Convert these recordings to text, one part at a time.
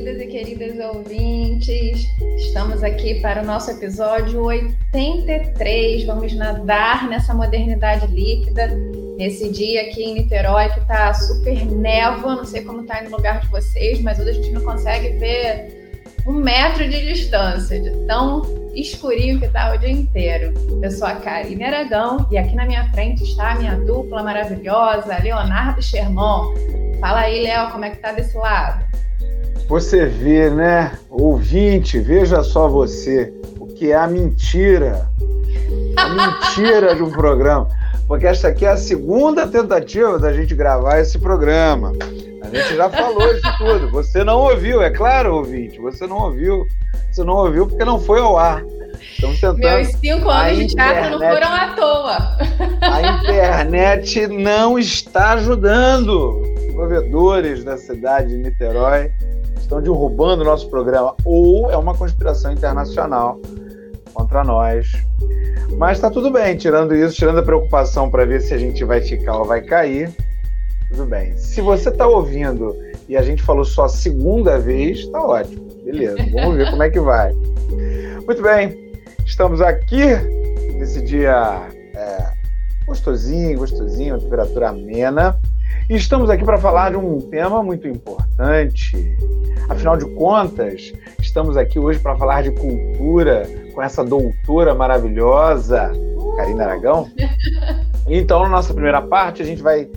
queridas e queridas ouvintes. Estamos aqui para o nosso episódio 83. Vamos nadar nessa modernidade líquida, nesse dia aqui em Niterói que está super névoa. Não sei como está no lugar de vocês, mas hoje a gente não consegue ver um metro de distância, de tão escurinho que está o dia inteiro. Eu sou a Karine Aragão e aqui na minha frente está a minha dupla maravilhosa, Leonardo Sherman. Fala aí, Léo, como é que tá desse lado? Você vê, né? Ouvinte, veja só você, o que é a mentira. A mentira de um programa. Porque esta aqui é a segunda tentativa da gente gravar esse programa. A gente já falou isso tudo. Você não ouviu, é claro, ouvinte. Você não ouviu. Você não ouviu porque não foi ao ar. Estamos tentando. Meus cinco anos de teatro não foram à toa. A internet não está ajudando provedores da cidade de Niterói estão derrubando o nosso programa, ou é uma conspiração internacional contra nós. Mas está tudo bem, tirando isso, tirando a preocupação para ver se a gente vai ficar ou vai cair, tudo bem. Se você está ouvindo e a gente falou só a segunda vez, está ótimo. Beleza, vamos ver como é que vai. Muito bem, estamos aqui nesse dia é, gostosinho, gostosinho, temperatura amena. E estamos aqui para falar de um tema muito importante. Afinal de contas, estamos aqui hoje para falar de cultura com essa doutora maravilhosa, Karina Aragão. Então, na nossa primeira parte, a gente vai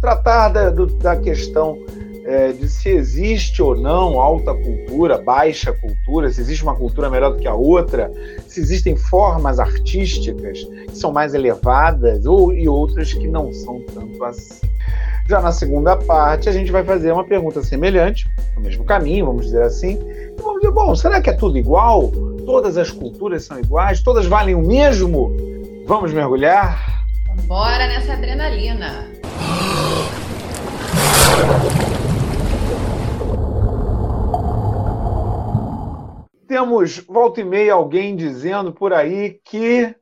tratar da, do, da questão é, de se existe ou não alta cultura, baixa cultura, se existe uma cultura melhor do que a outra, se existem formas artísticas que são mais elevadas ou, e outras que não são tanto assim. Já na segunda parte, a gente vai fazer uma pergunta semelhante, no mesmo caminho, vamos dizer assim. E vamos dizer, bom, será que é tudo igual? Todas as culturas são iguais? Todas valem o mesmo? Vamos mergulhar? Bora nessa adrenalina! Temos volta e meia alguém dizendo por aí que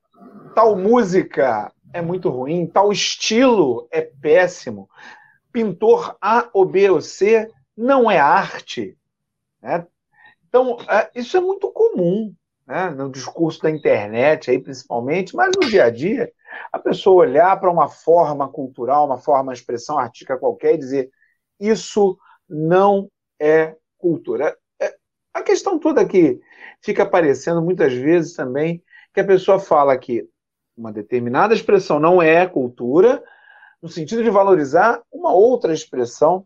tal música é muito ruim, tal estilo é péssimo, pintor A ou B ou C não é arte. Né? Então, é, isso é muito comum né? no discurso da internet, aí principalmente, mas no dia a dia, a pessoa olhar para uma forma cultural, uma forma de expressão artística qualquer e dizer isso não é cultura. É, a questão toda que fica aparecendo muitas vezes também que a pessoa fala que uma determinada expressão não é cultura, no sentido de valorizar uma outra expressão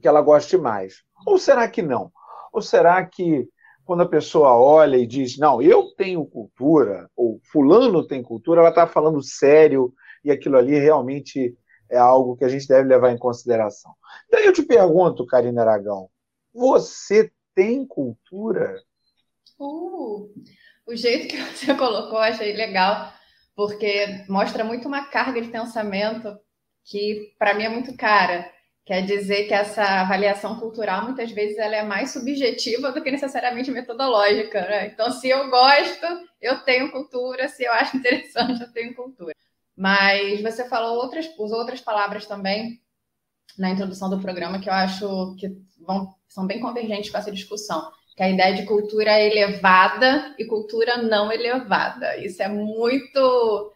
que ela goste mais. Ou será que não? Ou será que quando a pessoa olha e diz, não, eu tenho cultura, ou fulano tem cultura, ela está falando sério e aquilo ali realmente é algo que a gente deve levar em consideração. Daí eu te pergunto, Karina Aragão, você tem cultura? Uh, o jeito que você colocou, achei legal porque mostra muito uma carga de pensamento que para mim é muito cara. Quer dizer que essa avaliação cultural muitas vezes ela é mais subjetiva do que necessariamente metodológica. Né? Então, se eu gosto, eu tenho cultura. Se eu acho interessante, eu tenho cultura. Mas você falou outras, usou outras palavras também na introdução do programa que eu acho que vão, são bem convergentes com essa discussão que é a ideia de cultura elevada e cultura não elevada. Isso é muito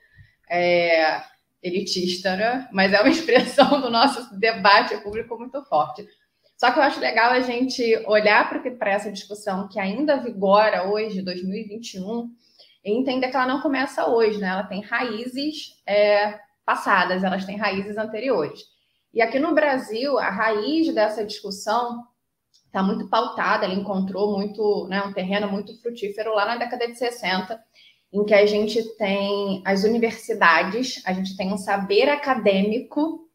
é, elitista, né? mas é uma expressão do nosso debate público muito forte. Só que eu acho legal a gente olhar para essa discussão que ainda vigora hoje, 2021, e entender que ela não começa hoje, né? Ela tem raízes é, passadas, elas têm raízes anteriores. E aqui no Brasil, a raiz dessa discussão está muito pautada, ela encontrou muito, né, um terreno muito frutífero lá na década de 60, em que a gente tem as universidades, a gente tem um saber acadêmico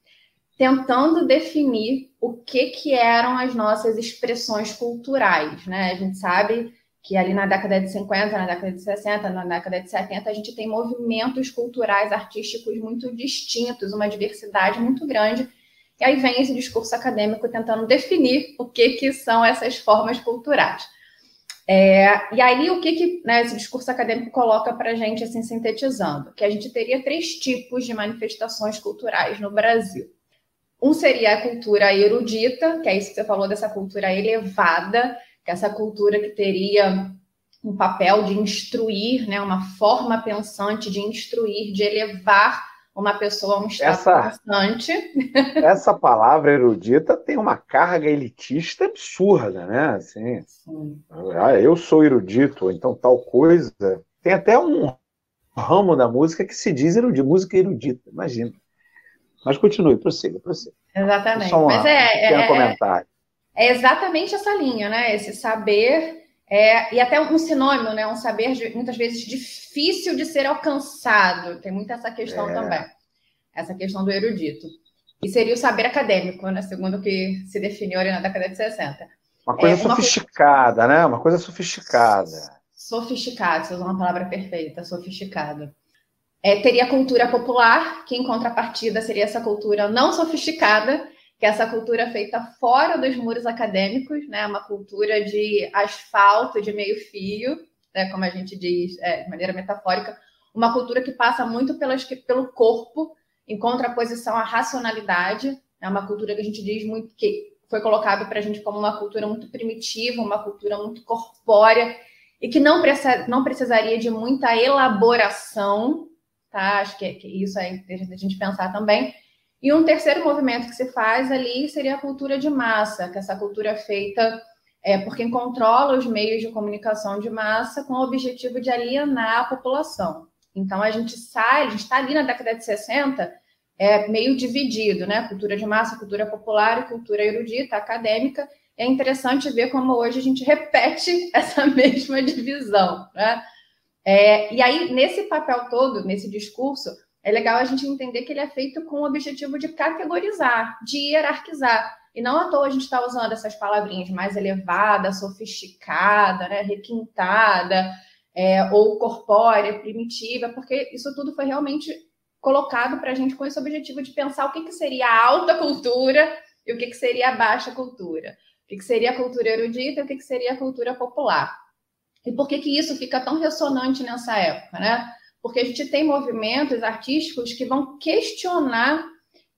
tentando definir o que, que eram as nossas expressões culturais, né? A gente sabe que ali na década de 50, na década de 60, na década de 70, a gente tem movimentos culturais, artísticos muito distintos, uma diversidade muito grande e aí vem esse discurso acadêmico tentando definir o que, que são essas formas culturais. É, e aí, o que, que né, esse discurso acadêmico coloca para a gente, assim, sintetizando? Que a gente teria três tipos de manifestações culturais no Brasil. Um seria a cultura erudita, que é isso que você falou dessa cultura elevada, que é essa cultura que teria um papel de instruir, né, uma forma pensante de instruir, de elevar uma pessoa um estado essa, pensante. Essa palavra erudita tem uma carga elitista absurda, né? Assim, ah, eu sou erudito, então tal coisa. Tem até um ramo da música que se diz erudito, música erudita, imagina. Mas continue, prossiga, prossiga. Exatamente. Só Mas é, é, comentário. é exatamente essa linha, né? Esse saber é, e até um sinônimo, né? Um saber de, muitas vezes difícil de ser alcançado. Tem muita essa questão é. também. Essa questão do erudito. E seria o saber acadêmico, né? Segundo o que se definiu ali na década de 60. Uma coisa é, uma sofisticada, né? Uma coisa sofisticada. Sofisticado, você usou uma palavra perfeita, sofisticado. É, teria a cultura popular, que em contrapartida seria essa cultura não sofisticada, que é essa cultura feita fora dos muros acadêmicos, né? Uma cultura de asfalto, de meio fio, né? como a gente diz é, de maneira metafórica, uma cultura que passa muito pelas, pelo corpo, em contraposição à racionalidade, é né? uma cultura que a gente diz muito que foi colocado para a gente como uma cultura muito primitiva, uma cultura muito corpórea e que não, precisa, não precisaria de muita elaboração, tá? Acho que, é, que isso é a gente pensar também. E um terceiro movimento que se faz ali seria a cultura de massa, que é essa cultura feita é, por quem controla os meios de comunicação de massa com o objetivo de alienar a população. Então a gente sai, a gente está ali na década de 60, é, meio dividido, né? Cultura de massa, cultura popular e cultura erudita, acadêmica. É interessante ver como hoje a gente repete essa mesma divisão, né? É, e aí, nesse papel todo, nesse discurso, é legal a gente entender que ele é feito com o objetivo de categorizar, de hierarquizar. E não à toa a gente está usando essas palavrinhas mais elevada, sofisticada, né, requintada, é, ou corpórea, primitiva, porque isso tudo foi realmente colocado para a gente com esse objetivo de pensar o que, que seria a alta cultura e o que, que seria a baixa cultura. O que, que seria a cultura erudita e o que, que seria a cultura popular. E por que, que isso fica tão ressonante nessa época, né? Porque a gente tem movimentos artísticos que vão questionar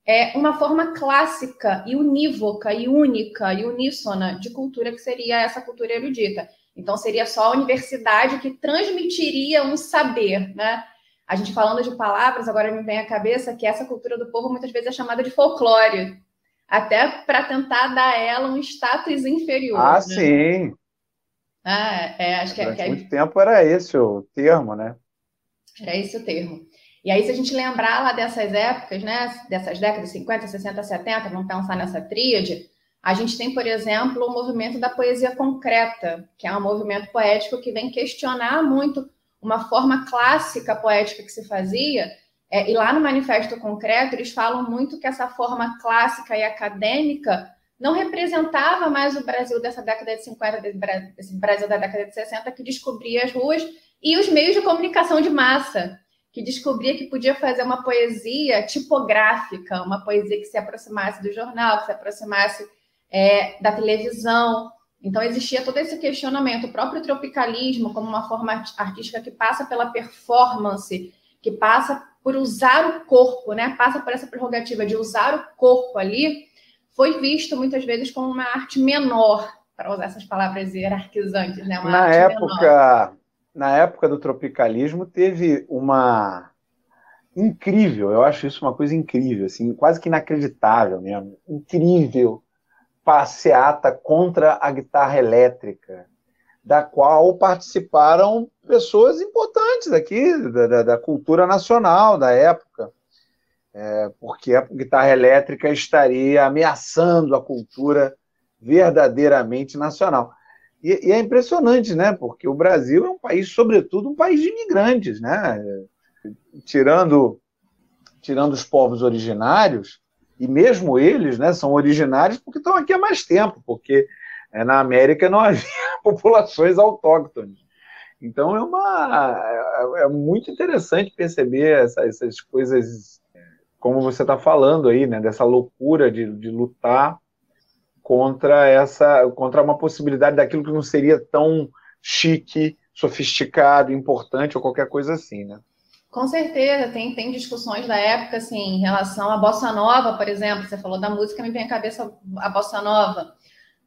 é, uma forma clássica e unívoca e única e uníssona de cultura que seria essa cultura erudita. Então, seria só a universidade que transmitiria um saber, né? A gente falando de palavras, agora me vem à cabeça que essa cultura do povo muitas vezes é chamada de folclore, até para tentar dar a ela um status inferior. Ah, né? sim. Ah, é, acho que, é, Durante que é... muito tempo era esse o termo, né? Era esse o termo. E aí, se a gente lembrar lá dessas épocas, né, dessas décadas 50, 60, 70, vamos pensar nessa tríade, a gente tem, por exemplo, o movimento da poesia concreta, que é um movimento poético que vem questionar muito uma forma clássica poética que se fazia. É, e lá no Manifesto Concreto, eles falam muito que essa forma clássica e acadêmica não representava mais o Brasil dessa década de 50, desse Brasil da década de 60, que descobria as ruas e os meios de comunicação de massa, que descobria que podia fazer uma poesia tipográfica, uma poesia que se aproximasse do jornal, que se aproximasse é, da televisão. Então, existia todo esse questionamento. O próprio tropicalismo, como uma forma artística que passa pela performance, que passa por usar o corpo, né? passa por essa prerrogativa de usar o corpo ali foi visto muitas vezes como uma arte menor, para usar essas palavras hierarquizantes, né? Uma na época, menor. Na época do tropicalismo teve uma incrível, eu acho isso uma coisa incrível, assim, quase que inacreditável mesmo, incrível passeata contra a guitarra elétrica, da qual participaram pessoas importantes aqui da, da, da cultura nacional da época é, porque a guitarra elétrica estaria ameaçando a cultura verdadeiramente nacional. E, e, é impressionante, né? Porque o Brasil é um país, sobretudo, um país de imigrantes, né? Tirando, tirando os povos originários, e mesmo eles, né, são originários porque estão aqui há mais tempo, porque é, na América não havia populações autóctones. Então é uma é, é muito interessante perceber essa, essas coisas como você está falando aí, né, dessa loucura de, de lutar contra essa, contra uma possibilidade daquilo que não seria tão chique, sofisticado, importante ou qualquer coisa assim, né? Com certeza, tem, tem discussões da época, assim, em relação à bossa nova, por exemplo. Você falou da música, me vem à cabeça a bossa nova.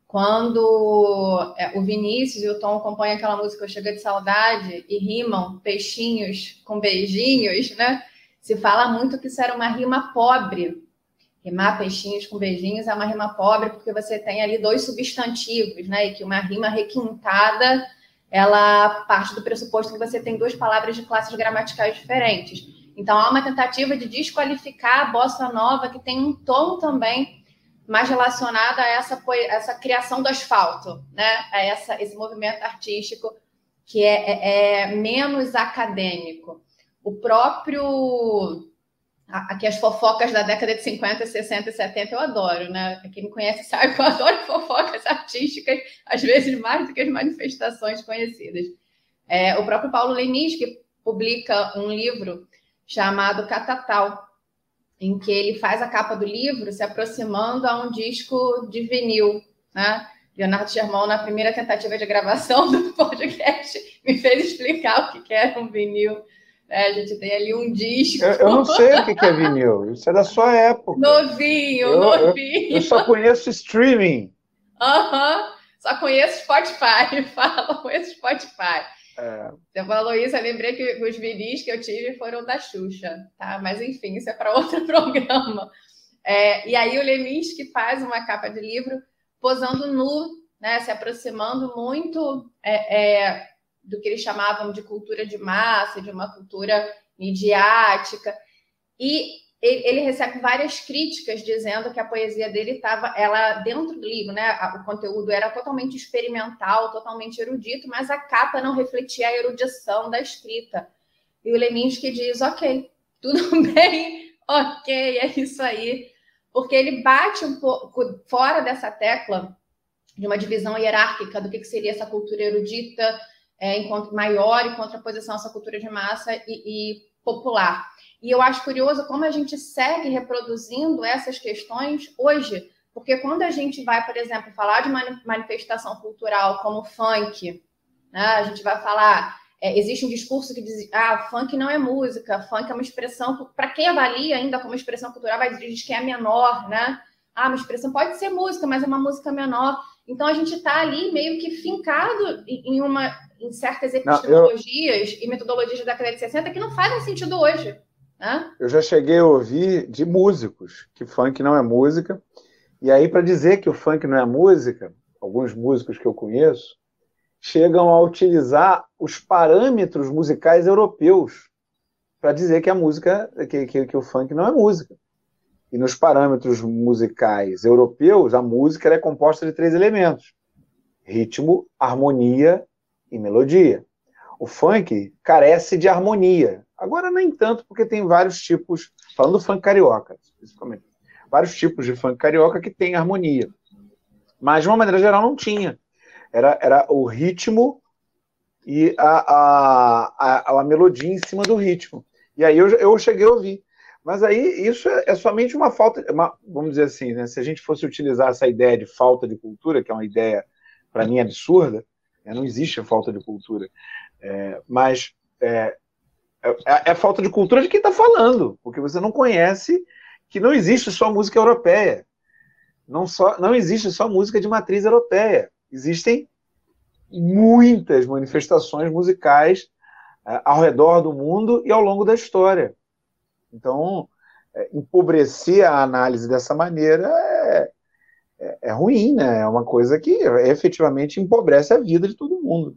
Quando é, o Vinícius e o Tom compõem aquela música Eu Chego de Saudade e rimam peixinhos com beijinhos, né? Se fala muito que isso era uma rima pobre. Rimar peixinhos com beijinhos é uma rima pobre porque você tem ali dois substantivos, né? E que uma rima requintada ela parte do pressuposto que você tem duas palavras de classes gramaticais diferentes. Então, há uma tentativa de desqualificar a bossa nova, que tem um tom também mais relacionado a essa, essa criação do asfalto, né? a essa, esse movimento artístico que é, é, é menos acadêmico. O próprio Aqui as fofocas da década de 50, 60 e 70 eu adoro, né? Quem me conhece sabe que eu adoro fofocas artísticas, às vezes mais do que as manifestações conhecidas. É, o próprio Paulo Lenis, que publica um livro chamado Catatal, em que ele faz a capa do livro se aproximando a um disco de vinil, né? Leonardo Germão, na primeira tentativa de gravação do podcast, me fez explicar o que era um vinil é, a gente tem ali um disco. Eu, eu não sei o que é vinil. Isso é da sua época. Novinho, eu, novinho. Eu, eu, só conheço streaming. Aham. Uhum. Só conheço Spotify. Fala, conheço Spotify. É. Você falou isso, eu lembrei que os vinis que eu tive foram da Xuxa, tá? Mas enfim, isso é para outro programa. É, e aí o Leminski faz uma capa de livro posando nu, né? Se aproximando muito é, é do que eles chamavam de cultura de massa, de uma cultura midiática. E ele recebe várias críticas dizendo que a poesia dele estava, ela dentro do livro, né? O conteúdo era totalmente experimental, totalmente erudito, mas a capa não refletia a erudição da escrita. E o Leminski diz: ok, tudo bem, ok, é isso aí. Porque ele bate um pouco fora dessa tecla de uma divisão hierárquica do que, que seria essa cultura erudita, é, maior em contraposição a essa cultura de massa e, e popular. E eu acho curioso como a gente segue reproduzindo essas questões hoje, porque quando a gente vai, por exemplo, falar de manifestação cultural como funk, né, a gente vai falar, é, existe um discurso que diz, ah, funk não é música, funk é uma expressão, para quem avalia ainda como expressão cultural, vai dizer que é menor, né? Ah, uma expressão pode ser música, mas é uma música menor. Então a gente está ali meio que fincado em uma em certas epistemologias não, eu... e metodologias da década de 60 que não fazem sentido hoje. Né? Eu já cheguei a ouvir de músicos que funk não é música. E aí, para dizer que o funk não é música, alguns músicos que eu conheço chegam a utilizar os parâmetros musicais europeus para dizer que a música, que, que, que, o funk não é música. E nos parâmetros musicais europeus, a música é composta de três elementos: ritmo, harmonia e melodia. O funk carece de harmonia. Agora, nem tanto, porque tem vários tipos, falando do funk carioca, principalmente, vários tipos de funk carioca que tem harmonia. Mas, de uma maneira geral, não tinha. Era, era o ritmo e a, a, a, a melodia em cima do ritmo. E aí eu, eu cheguei a ouvir. Mas aí isso é, é somente uma falta, uma, vamos dizer assim, né? se a gente fosse utilizar essa ideia de falta de cultura, que é uma ideia, para mim, absurda? Não existe falta de cultura. É, mas é, é, é, falta de cultura de quem está falando, porque você não conhece que não existe só música europeia. Não, só, não existe só música de matriz europeia. Existem muitas manifestações musicais é, ao redor do mundo e ao longo da história. Então, é, empobrecer a análise dessa maneira é, é, é, ruim, né? É uma coisa que efetivamente empobrece a vida de todo mundo.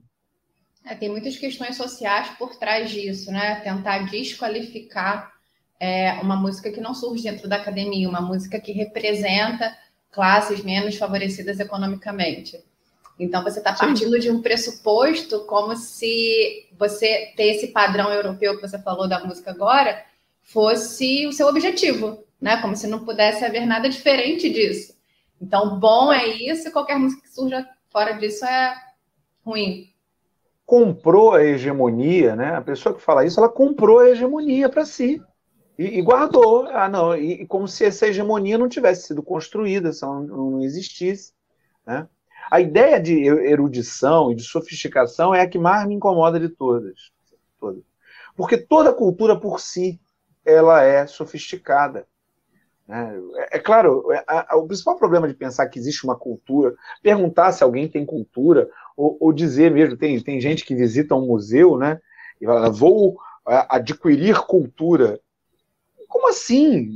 É, tem muitas questões sociais por trás disso, né? Tentar desqualificar é, uma música que não surge dentro da academia, uma música que representa classes menos favorecidas economicamente. Então você está partindo de um pressuposto como se você ter esse padrão europeu que você falou da música agora fosse o seu objetivo, né? Como se não pudesse haver nada diferente disso. Então, bom é isso, e qualquer música que surja fora disso é ruim. Comprou a hegemonia, né? A pessoa que fala isso, ela comprou a hegemonia para si. E, e, guardou. Ah, não, e, e, como se essa hegemonia não tivesse sido construída, se não, não existisse. Né? A ideia de erudição e de sofisticação é a que mais me incomoda de todas. todas. Porque toda cultura por si, ela é sofisticada. Né? É, é, claro, é, o principal problema de pensar que existe uma cultura, perguntar se alguém tem cultura, ou, ou dizer mesmo, tem, tem gente que visita um museu, né? E fala, vou adquirir cultura. Como assim?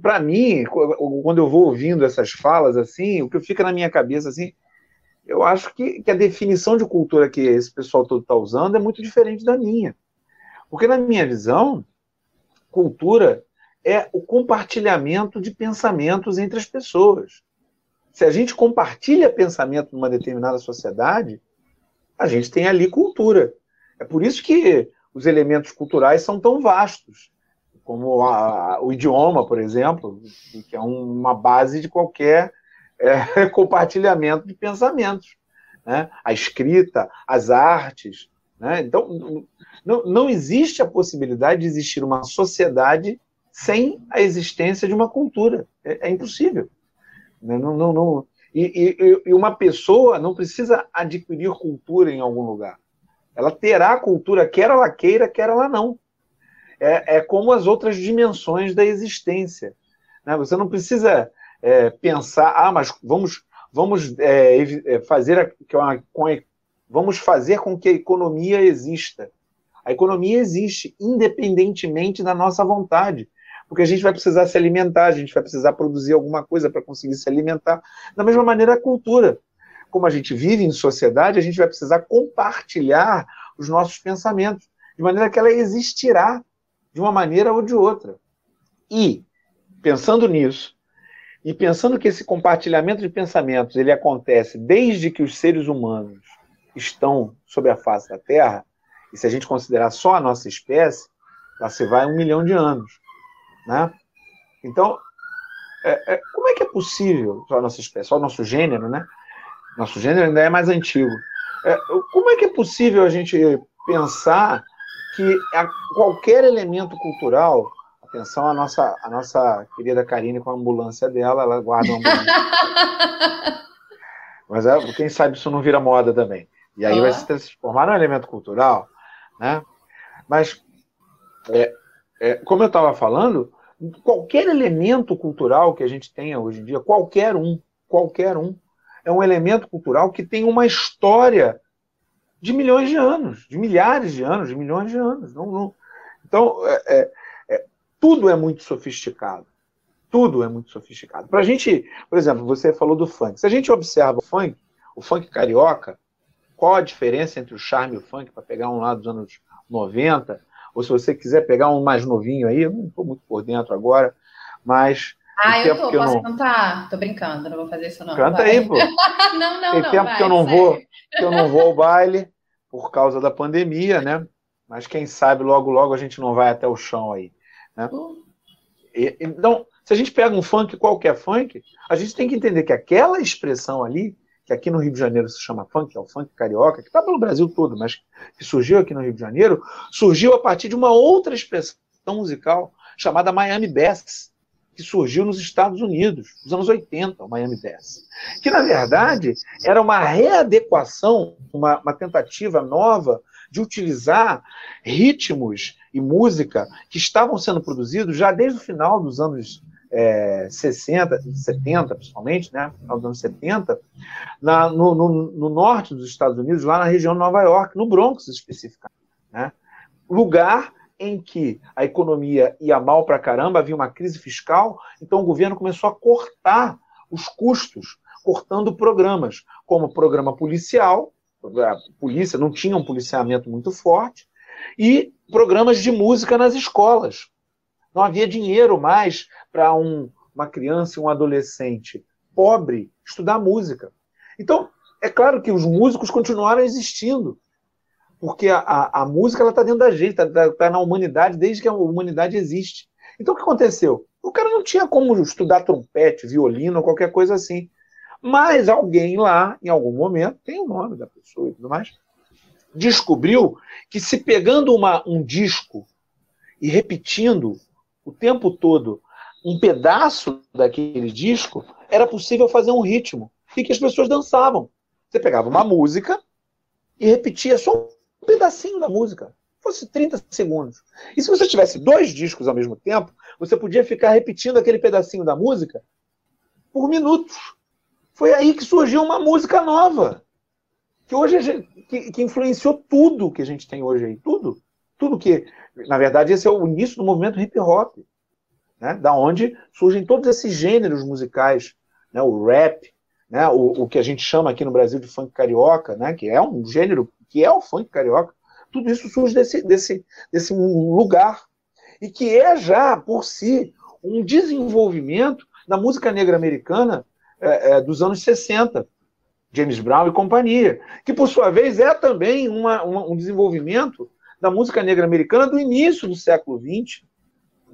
Para mim, quando eu vou ouvindo essas falas assim, o que fica na minha cabeça assim, eu acho que, que a definição de cultura que esse pessoal todo está usando é muito diferente da minha. Porque, na minha visão, cultura é o compartilhamento de pensamentos entre as pessoas. Se a gente compartilha pensamento numa determinada sociedade, a gente tem ali cultura. É por isso que os elementos culturais são tão vastos, como a, o idioma, por exemplo, que é uma base de qualquer é, compartilhamento de pensamentos. Né? A escrita, as artes. Né? Então, não, não existe a possibilidade de existir uma sociedade sem a existência de uma cultura. É, é impossível. Né? Não, não, não. E, e, e, uma pessoa não precisa adquirir cultura em algum lugar. Ela terá cultura, quer ela queira, quer ela não. É, é como as outras dimensões da existência. Né? Você não precisa é, pensar, ah, mas vamos, vamos é, é fazer a, uma, vamos fazer com que a economia exista. A economia existe independentemente da nossa vontade, porque a gente vai precisar se alimentar, a gente vai precisar produzir alguma coisa para conseguir se alimentar. Da mesma maneira, a cultura. Como a gente vive em sociedade, a gente vai precisar compartilhar os nossos pensamentos, de maneira que ela existirá de uma maneira ou de outra. E, pensando nisso, e pensando que esse compartilhamento de pensamentos ele acontece desde que os seres humanos estão sobre a face da Terra, e se a gente considerar só a nossa espécie, lá se vai um milhão de anos. Né? Então, é, é, como é que é possível, só a nossa espécie, só o nosso gênero, né? Nosso gênero ainda é mais antigo. É, como é que é possível a gente pensar que qualquer elemento cultural Atenção a nossa, a nossa querida Karine com a ambulância dela, ela guarda a ambulância. Mas é, quem sabe isso não vira moda também. E aí vai se transformar num elemento cultural, né? Mas, é, é, como eu estava falando, qualquer elemento cultural que a gente tenha hoje em dia, qualquer um, qualquer um, é um elemento cultural que tem uma história de milhões de anos, de milhares de anos, de milhões de anos. Não, não. Então, é, é tudo é muito sofisticado. Tudo é muito sofisticado. Para a gente, por exemplo, você falou do funk. Se a gente observa o funk, o funk carioca, qual a diferença entre o charme e o funk, para pegar um lá dos anos 90, ou se você quiser pegar um mais novinho aí, eu não estou muito por dentro agora, mas. Ah, eu tô, posso não... cantar? Tô brincando, não vou fazer isso não. Canta vai. aí, pô. não, não, Tem não. tempo vai, que eu não vou, que eu não vou ao baile por causa da pandemia, né? Mas quem sabe logo, logo a gente não vai até o chão aí. Né? E, então, se a gente pega um funk, qualquer funk, a gente tem que entender que aquela expressão ali, que aqui no Rio de Janeiro se chama funk, é o funk carioca, que está pelo Brasil todo, mas que surgiu aqui no Rio de Janeiro, surgiu a partir de uma outra expressão musical chamada Miami Bass, que surgiu nos Estados Unidos, nos anos 80, o Miami Bass. Que, na verdade, era uma readequação, uma, uma tentativa nova de utilizar ritmos e música que estavam sendo produzidos já desde o final dos anos é, 60, 70, principalmente, né? Final dos anos 70, na, no, no, no, norte dos Estados Unidos, lá na região de Nova York, no Bronx especificamente. Né? Lugar em que a economia ia mal para caramba, havia uma crise fiscal, então o governo começou a cortar os custos, cortando programas, como programa policial, a polícia não tinha um policiamento muito forte, e programas de música nas escolas. Não havia dinheiro mais para um, uma criança e um adolescente pobre estudar música. Então, é claro que os músicos continuaram existindo, porque a, a, a música está dentro da gente, está tá na humanidade desde que a humanidade existe. Então, o que aconteceu? O cara não tinha como estudar trompete, violino, qualquer coisa assim. Mas alguém lá, em algum momento, tem o nome da pessoa e tudo mais, descobriu que se pegando uma, um disco e repetindo o tempo todo um pedaço daquele disco, era possível fazer um ritmo e que as pessoas dançavam. Você pegava uma música e repetia só um pedacinho da música. fosse 30 segundos. E se você tivesse dois discos ao mesmo tempo, você podia ficar repetindo aquele pedacinho da música por minutos. Foi aí que surgiu uma música nova, que hoje que, que influenciou tudo que a gente tem hoje aí, tudo, tudo que, na verdade, esse é o início do movimento hip hop, né? Da onde surgem todos esses gêneros musicais, né? O rap, né? O, o que a gente chama aqui no Brasil de funk carioca, né? Que é um gênero que é o funk carioca, tudo isso surge desse, desse, desse lugar. E que é já, por si, um desenvolvimento da música negra americana é, é, dos anos 60. James Brown e companhia. Que, por sua vez, é também uma, uma, um desenvolvimento da música negra americana do início do século XX.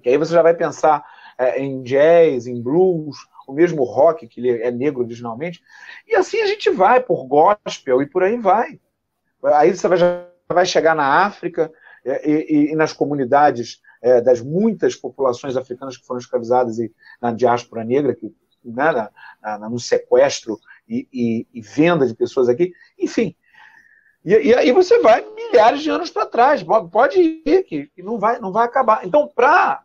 Que aí você já vai pensar é, em jazz, em blues, o mesmo rock, que é negro originalmente. E assim a gente vai por gospel e por aí vai. Aí você vai, já vai chegar na África é, e, e, nas comunidades é, das muitas populações africanas que foram escravizadas e na diáspora negra, que, né, na, na, no sequestro e, e, e, venda de pessoas aqui, enfim. E, aí você vai milhares de anos para trás, pode ir, que, que não, vai, não vai acabar. Então, para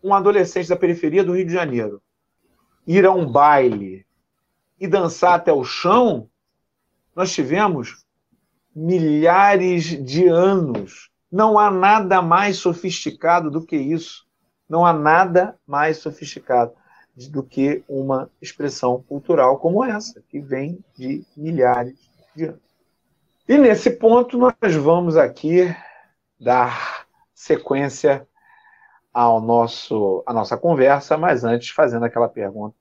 um adolescente da periferia do Rio de Janeiro ir a um baile e dançar até o chão, nós tivemos milhares de anos. Não há nada mais sofisticado do que isso. Não há nada mais sofisticado do que uma expressão cultural como essa, que vem de milhares de anos. E nesse ponto nós vamos aqui dar sequência ao nosso à nossa conversa, mas antes fazendo aquela pergunta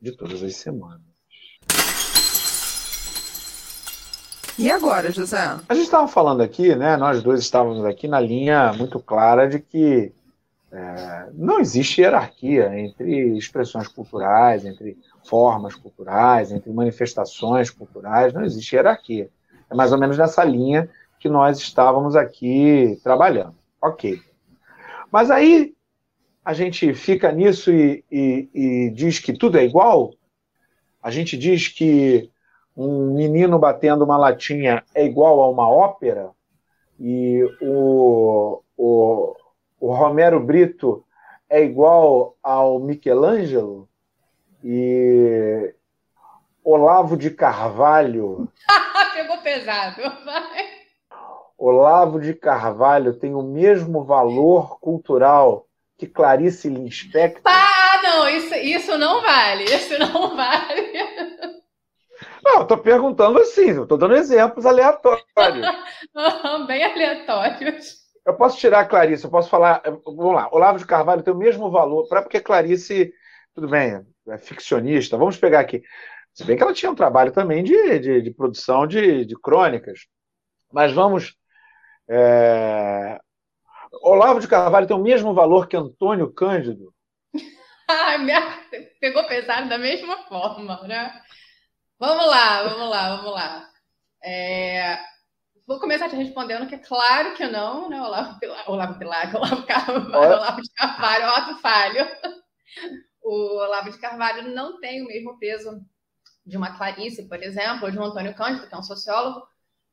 de todas as semanas. E agora, José? A gente estava falando aqui, né? Nós dois estávamos aqui na linha muito clara de que é, não existe hierarquia entre expressões culturais, entre formas culturais, entre manifestações culturais, não existe hierarquia. É mais ou menos nessa linha que nós estávamos aqui trabalhando. Ok. Mas aí a gente fica nisso e, e, e diz que tudo é igual? A gente diz que um menino batendo uma latinha é igual a uma ópera, e o, o, o Romero Brito é igual ao Michelangelo, e Olavo de Carvalho. Pegou pesado, vai. Olavo de Carvalho tem o mesmo valor cultural que Clarice Lispector. Ah, não, isso, isso não vale, isso não vale. Não, estou perguntando assim, estou dando exemplos aleatórios. Bem aleatórios. Eu posso tirar a Clarice, eu posso falar. Vamos lá, Olavo de Carvalho tem o mesmo valor, para porque Clarice, tudo bem, é ficcionista. Vamos pegar aqui. Se bem que ela tinha um trabalho também de, de, de produção de, de, crônicas. Mas vamos. É... Olavo de Carvalho tem o mesmo valor que Antônio Cândido. Pegou pesado da mesma forma, né? Vamos lá, vamos lá, vamos lá. É... Vou começar te respondendo que é claro que não, né? Olavo Pilar, Olavo Pilar, Olavo Carvalho, Olavo de Carvalho, Otto Falho. O Olavo de Carvalho não tem o mesmo peso de uma Clarice, por exemplo, ou de um Antônio Cândido, que é um sociólogo,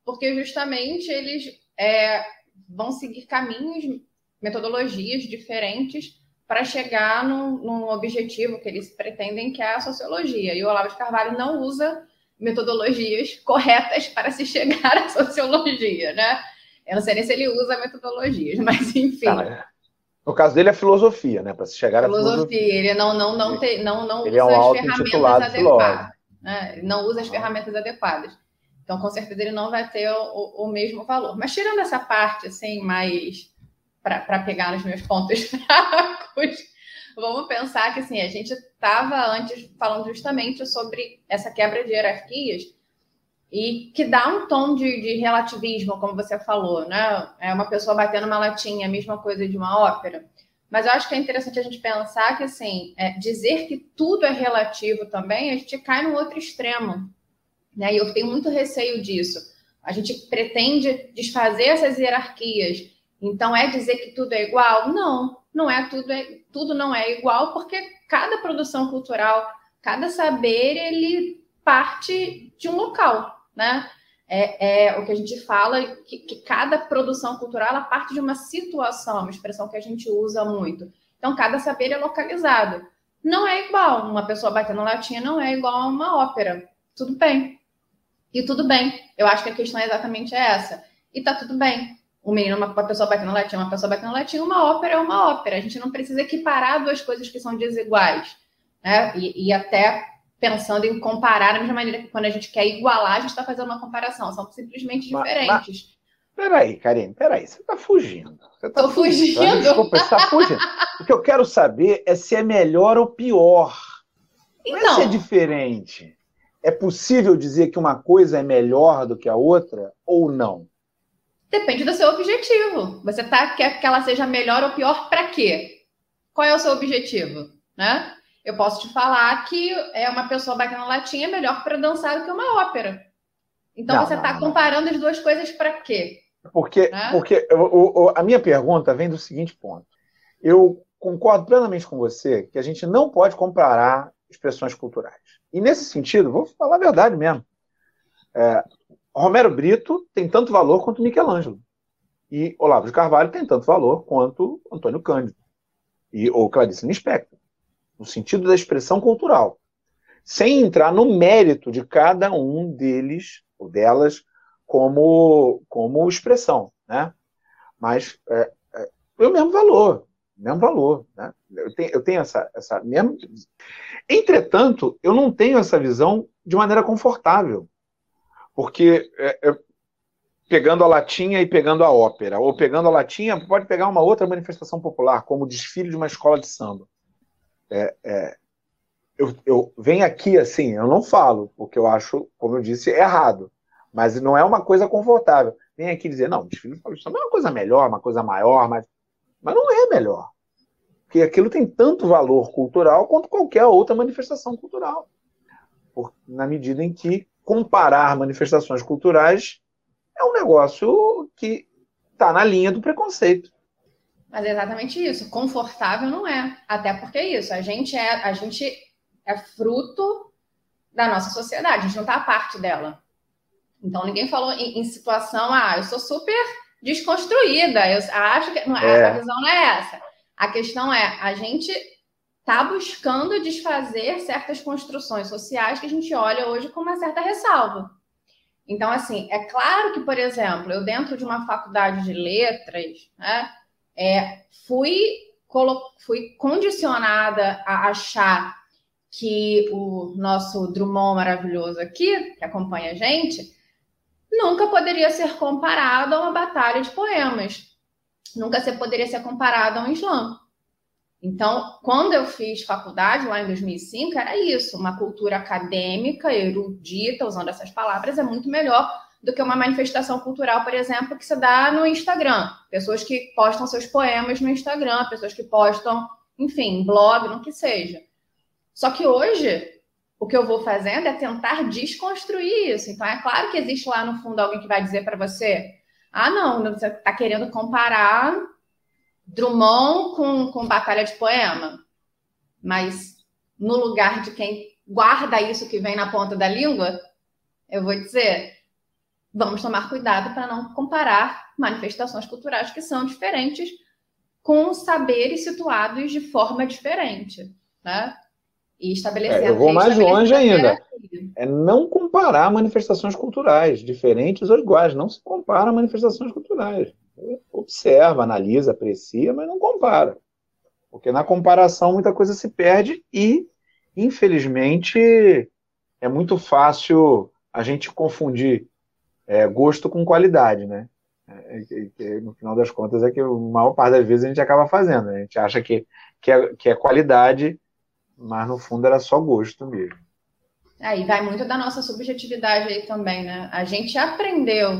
porque justamente eles é, vão seguir caminhos, metodologias diferentes para chegar num, num, objetivo que eles pretendem, que é a sociologia. E o Olavo de Carvalho não usa metodologias corretas para se chegar à sociologia, né? Eu não sei nem se ele usa metodologias, mas enfim. Ah, no caso dele é filosofia, né? Para se chegar filosofia, à filosofia. Ele não, não, não, te, não, não ele usa é um as ferramentas adequadas. Né? Não usa as ferramentas adequadas. Então, com certeza, ele não vai ter o, o mesmo valor. Mas tirando essa parte, assim, mais para pegar nos meus pontos fracos, vamos pensar que assim, a gente estava antes falando justamente sobre essa quebra de hierarquias e que dá um tom de, de, relativismo, como você falou, né? É uma pessoa batendo uma latinha, a mesma coisa de uma ópera. Mas eu acho que é interessante a gente pensar que, assim, é, dizer que tudo é relativo também, a gente cai no outro extremo. Né? E eu tenho muito receio disso. A gente pretende desfazer essas hierarquias então, é dizer que tudo é igual? Não, não é tudo, é, tudo não é igual, porque cada produção cultural, cada saber, ele parte de um local, né? É, é o que a gente fala, que, que cada produção cultural ela parte de uma situação, uma expressão que a gente usa muito. Então, cada saber é localizado. Não é igual. Uma pessoa batendo latinha não é igual a uma ópera. Tudo bem. E tudo bem. Eu acho que a questão é exatamente essa. E tá tudo bem. Um menino, uma, uma pessoa batendo latinha, uma pessoa batendo latinha, uma ópera é uma ópera. A gente não precisa equiparar duas coisas que são desiguais. Né? E, e até pensando em comparar da mesma maneira que quando a gente quer igualar, a gente está fazendo uma comparação. São simplesmente diferentes. peraí, Karine, peraí, você está fugindo. Você tá fugindo. fugindo. Desculpa, você está fugindo. O que eu quero saber é se é melhor ou pior. Então, Não é se é diferente. É possível dizer que uma coisa é melhor do que a outra ou não? Depende do seu objetivo. Você tá, quer que ela seja melhor ou pior para quê? Qual é o seu objetivo? Né? Eu posso te falar que é uma pessoa batendo latinha é melhor para dançar do que uma ópera. Então não, você está comparando as duas coisas para quê? Porque, né? porque o, o, a minha pergunta vem do seguinte ponto. Eu concordo plenamente com você que a gente não pode comparar expressões culturais. E nesse sentido, vou falar a verdade mesmo. É, Romero Brito tem tanto valor quanto Michelangelo. E Olavo de Carvalho tem tanto valor quanto Antônio Cândido. E, ou Clarice Lispector no sentido da expressão cultural, sem entrar no mérito de cada um deles ou delas como, como expressão, né? Mas é, é, o mesmo valor, mesmo valor, né? Eu tenho, eu tenho essa, essa mesma. Entretanto, eu não tenho essa visão de maneira confortável, porque é, é, pegando a latinha e pegando a ópera, ou pegando a latinha, pode pegar uma outra manifestação popular, como o desfile de uma escola de samba é, é, eu, eu venho aqui assim, eu não falo, porque eu acho, como eu disse, errado. Mas não é uma coisa confortável. Vem aqui dizer, não, desfile de Paulista é uma coisa melhor, uma coisa maior, mas, mas não é melhor. Porque aquilo tem tanto valor cultural quanto qualquer outra manifestação cultural. Por, na medida em que comparar manifestações culturais é um negócio que está na linha do preconceito. Mas é exatamente isso. Confortável não é. Até porque é isso. A gente é, a gente é fruto da nossa sociedade. A gente não está a parte dela. Então ninguém falou em, em, situação, ah, eu sou super desconstruída. Eu acho que não, é. a visão não é essa. A questão é a gente está buscando desfazer certas construções sociais que a gente olha hoje com uma certa ressalva. Então, assim, é claro que, por exemplo, eu dentro de uma faculdade de letras, né, é, fui, fui condicionada a achar que o nosso Drummond maravilhoso aqui, que acompanha a gente, nunca poderia ser comparado a uma batalha de poemas. Nunca se poderia ser comparado a um slam. Então, quando eu fiz faculdade, lá em 2005, era isso. Uma cultura acadêmica, erudita, usando essas palavras, é muito melhor do que uma manifestação cultural, por exemplo, que se dá no Instagram. Pessoas que postam seus poemas no Instagram, pessoas que postam, enfim, blog, no que seja. Só que hoje, o que eu vou fazendo é tentar desconstruir isso. Então, é claro que existe lá no fundo alguém que vai dizer para você: ah, não, você está querendo comparar Drummond com, com Batalha de Poema. Mas no lugar de quem guarda isso que vem na ponta da língua, eu vou dizer: vamos tomar cuidado para não comparar manifestações culturais que são diferentes com saberes situados de forma diferente, né? E estabelecer. É, eu vou mais longe ainda. É não comparar manifestações culturais, diferentes ou iguais. Não se compara manifestações culturais. Observa, analisa, aprecia, mas não compara. Porque na comparação muita coisa se perde e, infelizmente, é muito fácil a gente confundir é, gosto com qualidade, né? É, é, no final das contas é que a maior parte das vezes a gente acaba fazendo. Né? A gente acha que, que, é, que é qualidade, mas no fundo era só gosto mesmo. Aí vai muito da nossa subjetividade aí também, né? A gente aprendeu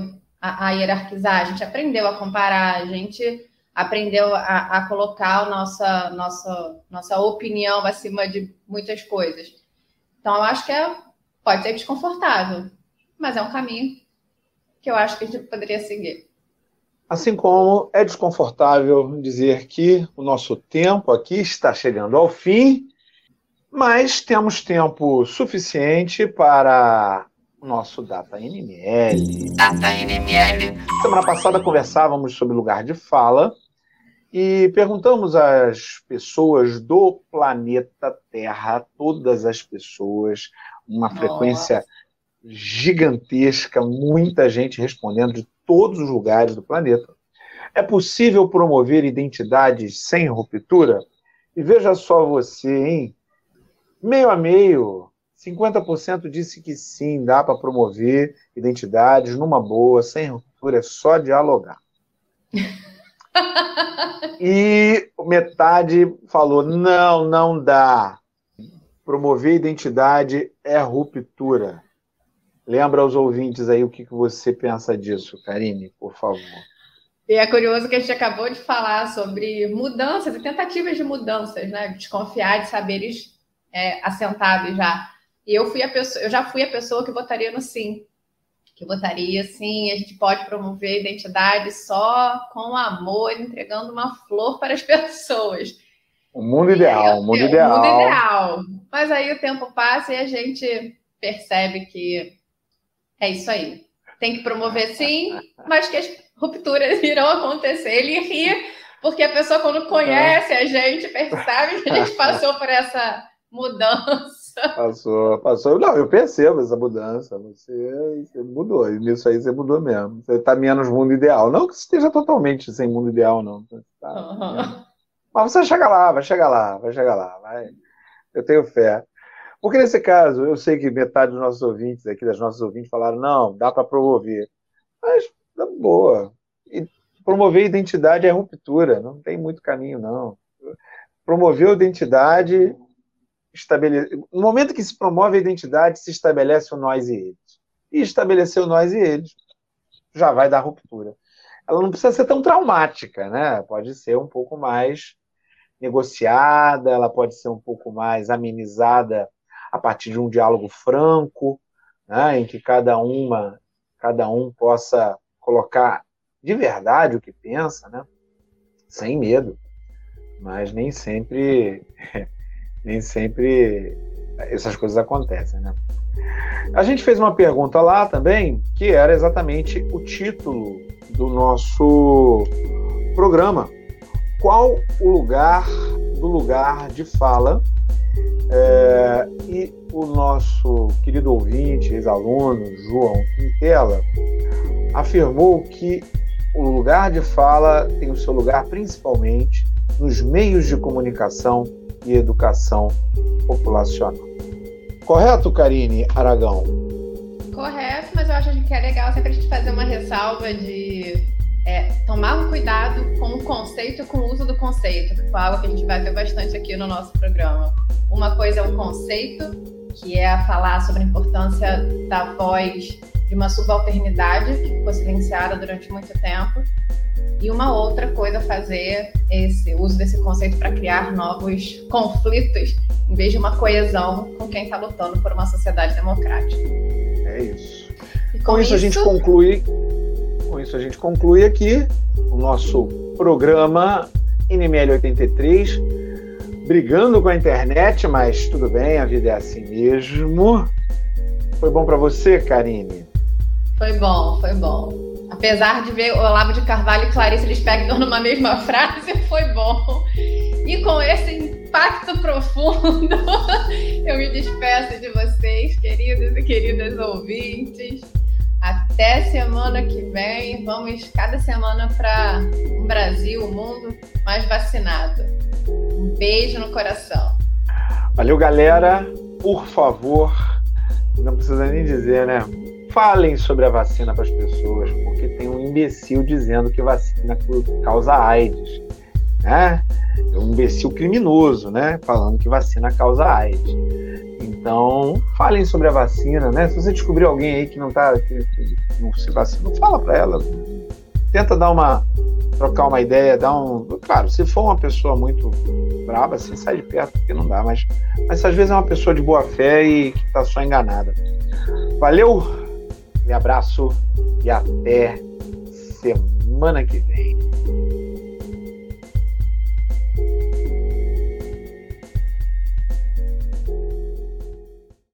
a, a hierarquizar, a gente aprendeu a comparar, a gente aprendeu a, a colocar a nossa, nossa, nossa opinião acima de muitas coisas. Então, eu acho que é, pode ser desconfortável, mas é um caminho que eu acho que a gente poderia seguir. Assim como é desconfortável dizer que o nosso tempo aqui está chegando ao fim, mas temos tempo suficiente para nosso Data NML. Data NML. Semana passada conversávamos sobre lugar de fala e perguntamos às pessoas do planeta Terra, todas as pessoas, uma Nossa. frequência gigantesca, muita gente respondendo de todos os lugares do planeta. É possível promover identidades sem ruptura? E veja só você, hein? Meio a meio, 50% disse que sim, dá para promover identidades numa boa, sem ruptura, é só dialogar. e metade falou: não, não dá. Promover identidade é ruptura. Lembra aos ouvintes aí o que, que você pensa disso, Karine, por favor. E é curioso que a gente acabou de falar sobre mudanças e tentativas de mudanças, né? Desconfiar de saberes é, assentados já. E eu fui a pessoa, eu já fui a pessoa que votaria no sim. Que votaria sim, a gente pode promover identidade só com amor, entregando uma flor para as pessoas. O mundo ideal, o mundo ideal. O mundo ideal. Mas aí o tempo passa e a gente percebe que é isso aí. Tem que promover sim, mas que as rupturas irão acontecer. Ele ri, porque a pessoa, quando conhece a gente, percebe que a gente passou por essa mudança. Passou, passou. Não, eu percebo essa mudança. Você, você mudou. E nisso aí você mudou mesmo. Você está menos mundo ideal. Não que você esteja totalmente sem mundo ideal, não. Tá, uhum. Mas você chega lá, vai chegar lá, vai chegar lá. Vai. Eu tenho fé. Porque nesse caso, eu sei que metade dos nossos ouvintes aqui, das nossas ouvintes, falaram, não, dá para promover. Mas, tá boa. E promover identidade é ruptura, não tem muito caminho, não. Promover a identidade estabelece. No momento que se promove a identidade, se estabelece o nós e eles. E estabelecer o nós e eles já vai dar ruptura. Ela não precisa ser tão traumática, né? Pode ser um pouco mais negociada, ela pode ser um pouco mais amenizada a partir de um diálogo franco, né, em que cada uma, cada um possa colocar de verdade o que pensa, né, sem medo. Mas nem sempre, nem sempre essas coisas acontecem, né? A gente fez uma pergunta lá também, que era exatamente o título do nosso programa. Qual o lugar do lugar de fala é, e o nosso querido ouvinte, ex-aluno, João Quintela, afirmou que o lugar de fala tem o seu lugar principalmente nos meios de comunicação e educação populacional. Correto, Karine Aragão? Correto, mas eu acho que é legal sempre a gente fazer uma ressalva de é, tomar cuidado com o conceito com o uso do conceito, que foi algo que a gente vai ver bastante aqui no nosso programa. Uma coisa é o conceito, que é a falar sobre a importância da voz de uma subalternidade que ficou silenciada durante muito tempo. E uma outra coisa fazer esse uso desse conceito para criar novos conflitos, em vez de uma coesão com quem está lutando por uma sociedade democrática. É isso. E com, com isso, isso a gente conclui. Com isso a gente conclui aqui o nosso programa NML 83 brigando com a internet, mas tudo bem, a vida é assim mesmo. Foi bom para você, Karine? Foi bom, foi bom. Apesar de ver Olavo de Carvalho e Clarice Lispector numa mesma frase, foi bom. E com esse impacto profundo, eu me despeço de vocês, queridos e queridas ouvintes. Até semana que vem. Vamos cada semana para um Brasil, o um mundo mais vacinado. Um beijo no coração. Valeu, galera. Por favor, não precisa nem dizer, né? Falem sobre a vacina para as pessoas, porque tem um imbecil dizendo que vacina causa AIDS, né? É um imbecil criminoso, né? Falando que vacina causa AIDS. Então, falem sobre a vacina, né? Se você descobrir alguém aí que não tá, que, que não se vacina, fala para ela. Tenta dar uma trocar uma ideia, dar um. Claro, se for uma pessoa muito braba, assim, sai de perto, porque não dá, mas, mas às vezes é uma pessoa de boa fé e que está só enganada. Valeu, me abraço e até semana que vem.